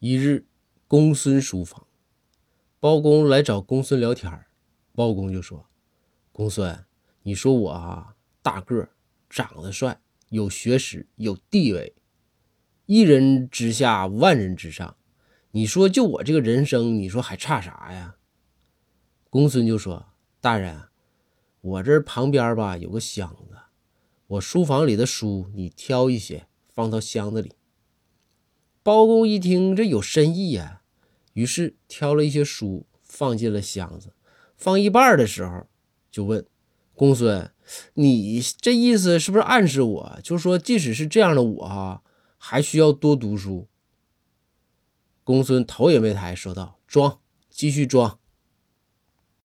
一日，公孙书房，包公来找公孙聊天包公就说：“公孙，你说我啊，大个，长得帅，有学识，有地位，一人之下，万人之上。你说就我这个人生，你说还差啥呀？”公孙就说：“大人，我这旁边吧有个箱子，我书房里的书，你挑一些放到箱子里。”包公一听，这有深意呀，于是挑了一些书放进了箱子。放一半的时候，就问公孙：“你这意思是不是暗示我，就说即使是这样的我哈，还需要多读书？”公孙头也没抬，说道：“装，继续装。”